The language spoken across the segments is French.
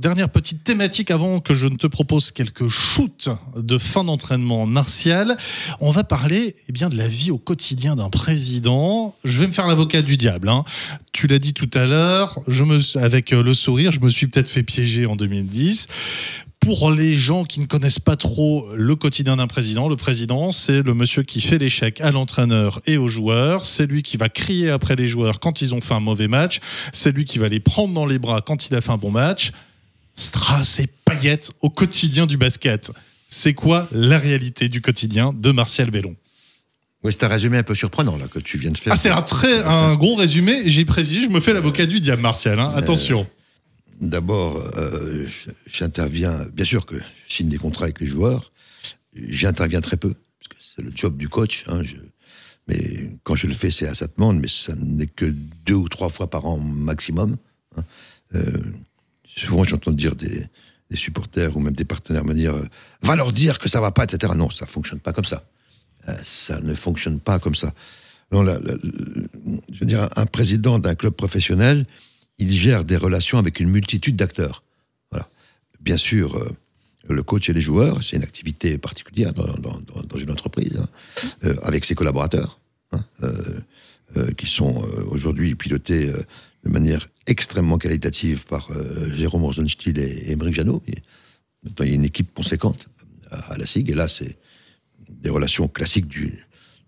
Dernière petite thématique avant que je ne te propose quelques shoots de fin d'entraînement martial. On va parler eh bien, de la vie au quotidien d'un président. Je vais me faire l'avocat du diable. hein. Tu l'as dit tout à l'heure, je me, avec euh, le sourire, je me suis peut-être fait piéger en 2010. Pour les gens qui ne connaissent pas trop le quotidien d'un président, le président, c'est le monsieur qui fait l'échec à l'entraîneur et aux joueurs. C'est lui qui va crier après les joueurs quand ils ont fait un mauvais match. C'est lui qui va les prendre dans les bras quand il a fait un bon match. Strass et paillettes au quotidien du basket. C'est quoi la réalité du quotidien de Martial Bellon? Oui, c'est un résumé un peu surprenant là que tu viens de faire. Ah, c'est un très un gros résumé. J'ai précisé, je me fais l'avocat du diable, Martial. hein. Attention. D'abord, euh, j'interviens, bien sûr que je signe des contrats avec les joueurs, j'interviens très peu, parce que c'est le job du coach. hein, je- mais quand je le fais, c'est à sa demande, mais ça n'est que deux ou trois fois par an maximum. hein. Euh, souvent, j'entends dire des, supporters ou même des partenaires me dire euh, Va leur dire que ça va pas, etc. Non, ça fonctionne pas comme ça. Euh, ça ne fonctionne pas comme ça. Je veux dire, un président d'un club professionnel, il gère des relations avec une multitude d'acteurs. Voilà. Bien sûr, euh, le coach et les joueurs, c'est une activité particulière dans, une entreprise, hein, avec ses collaborateurs, hein, qui sont euh, aujourd'hui pilotés euh, de manière extrêmement qualitative par euh, Jérôme Rosenstiel et, Émeric Janot. Il y a une équipe conséquente à, la SIG, et là, c'est des relations classiques du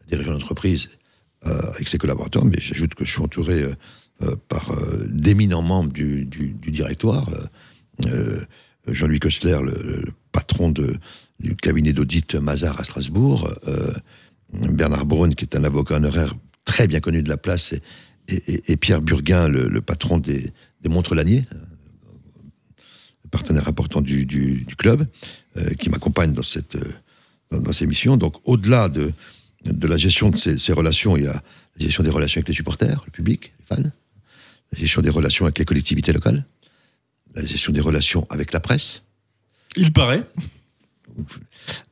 dirigeant d'entreprise euh, avec ses collaborateurs, mais j'ajoute que je suis entouré euh, euh, par euh, d'éminents membres du, directoire. euh, euh, Jean-Louis Kessler, le, patron du cabinet d'audit Mazar à Strasbourg, euh, Bernard Braun, qui est un avocat honoraire très bien connu de la place, et, et- et- et Pierre Burguin, le, le patron des, des Montres Lanier, partenaire important du, du- du club, euh, qui m'accompagne dans, cette, euh, dans, dans ces missions. Donc, au-delà de, de la gestion de ces, ces relations, il y a la gestion des relations avec les supporters, le public, les fans, la gestion des relations avec les collectivités locales, la gestion des relations avec la presse, Il paraît.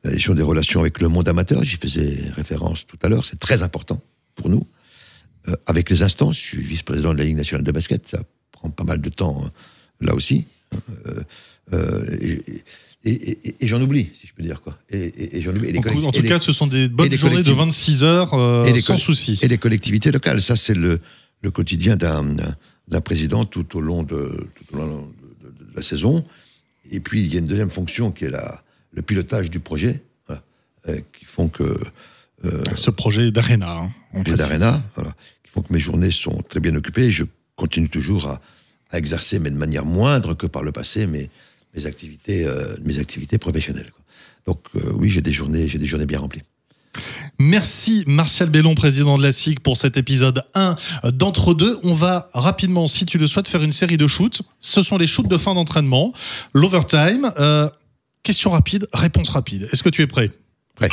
la gestion des relations avec le monde amateur, j'y faisais référence tout à l'heure, c'est très important pour nous. Euh, avec les instances, je suis vice-président de la Ligue nationale de basket, ça prend pas mal de temps hein, là aussi. Euh, euh, et et- et- et j'en oublie, si je peux dire quoi. Et, j'en oublie. En, tout cas, ce sont des bonnes journées de collectivités- 26 heures euh, sans souci. et les collectivités locales. Ça, c'est le, le quotidien d'un président tout au long, de, tout au long de, de- de la saison. Et puis, il y a une deuxième fonction qui est la, le pilotage du projet, voilà, qui font que. Euh, Ce projet d'Arena. hein, d'Arena, voilà, qui font que mes journées sont très bien occupées. Et je continue toujours à, à exercer, mais de manière moindre que par le passé, mes, mes, activités, euh, mes activités professionnelles. quoi. Donc, euh, oui, j'ai des journées, des journées bien remplies. Merci Martial Bellon, président de la SIG, pour cet épisode 1 d'entre deux. On va rapidement, si tu le souhaites, faire une série de shoots. Ce sont les shoots de fin d'entraînement, l'overtime. Euh, question rapide, réponse rapide. Est-ce que tu es prêt? Prêt.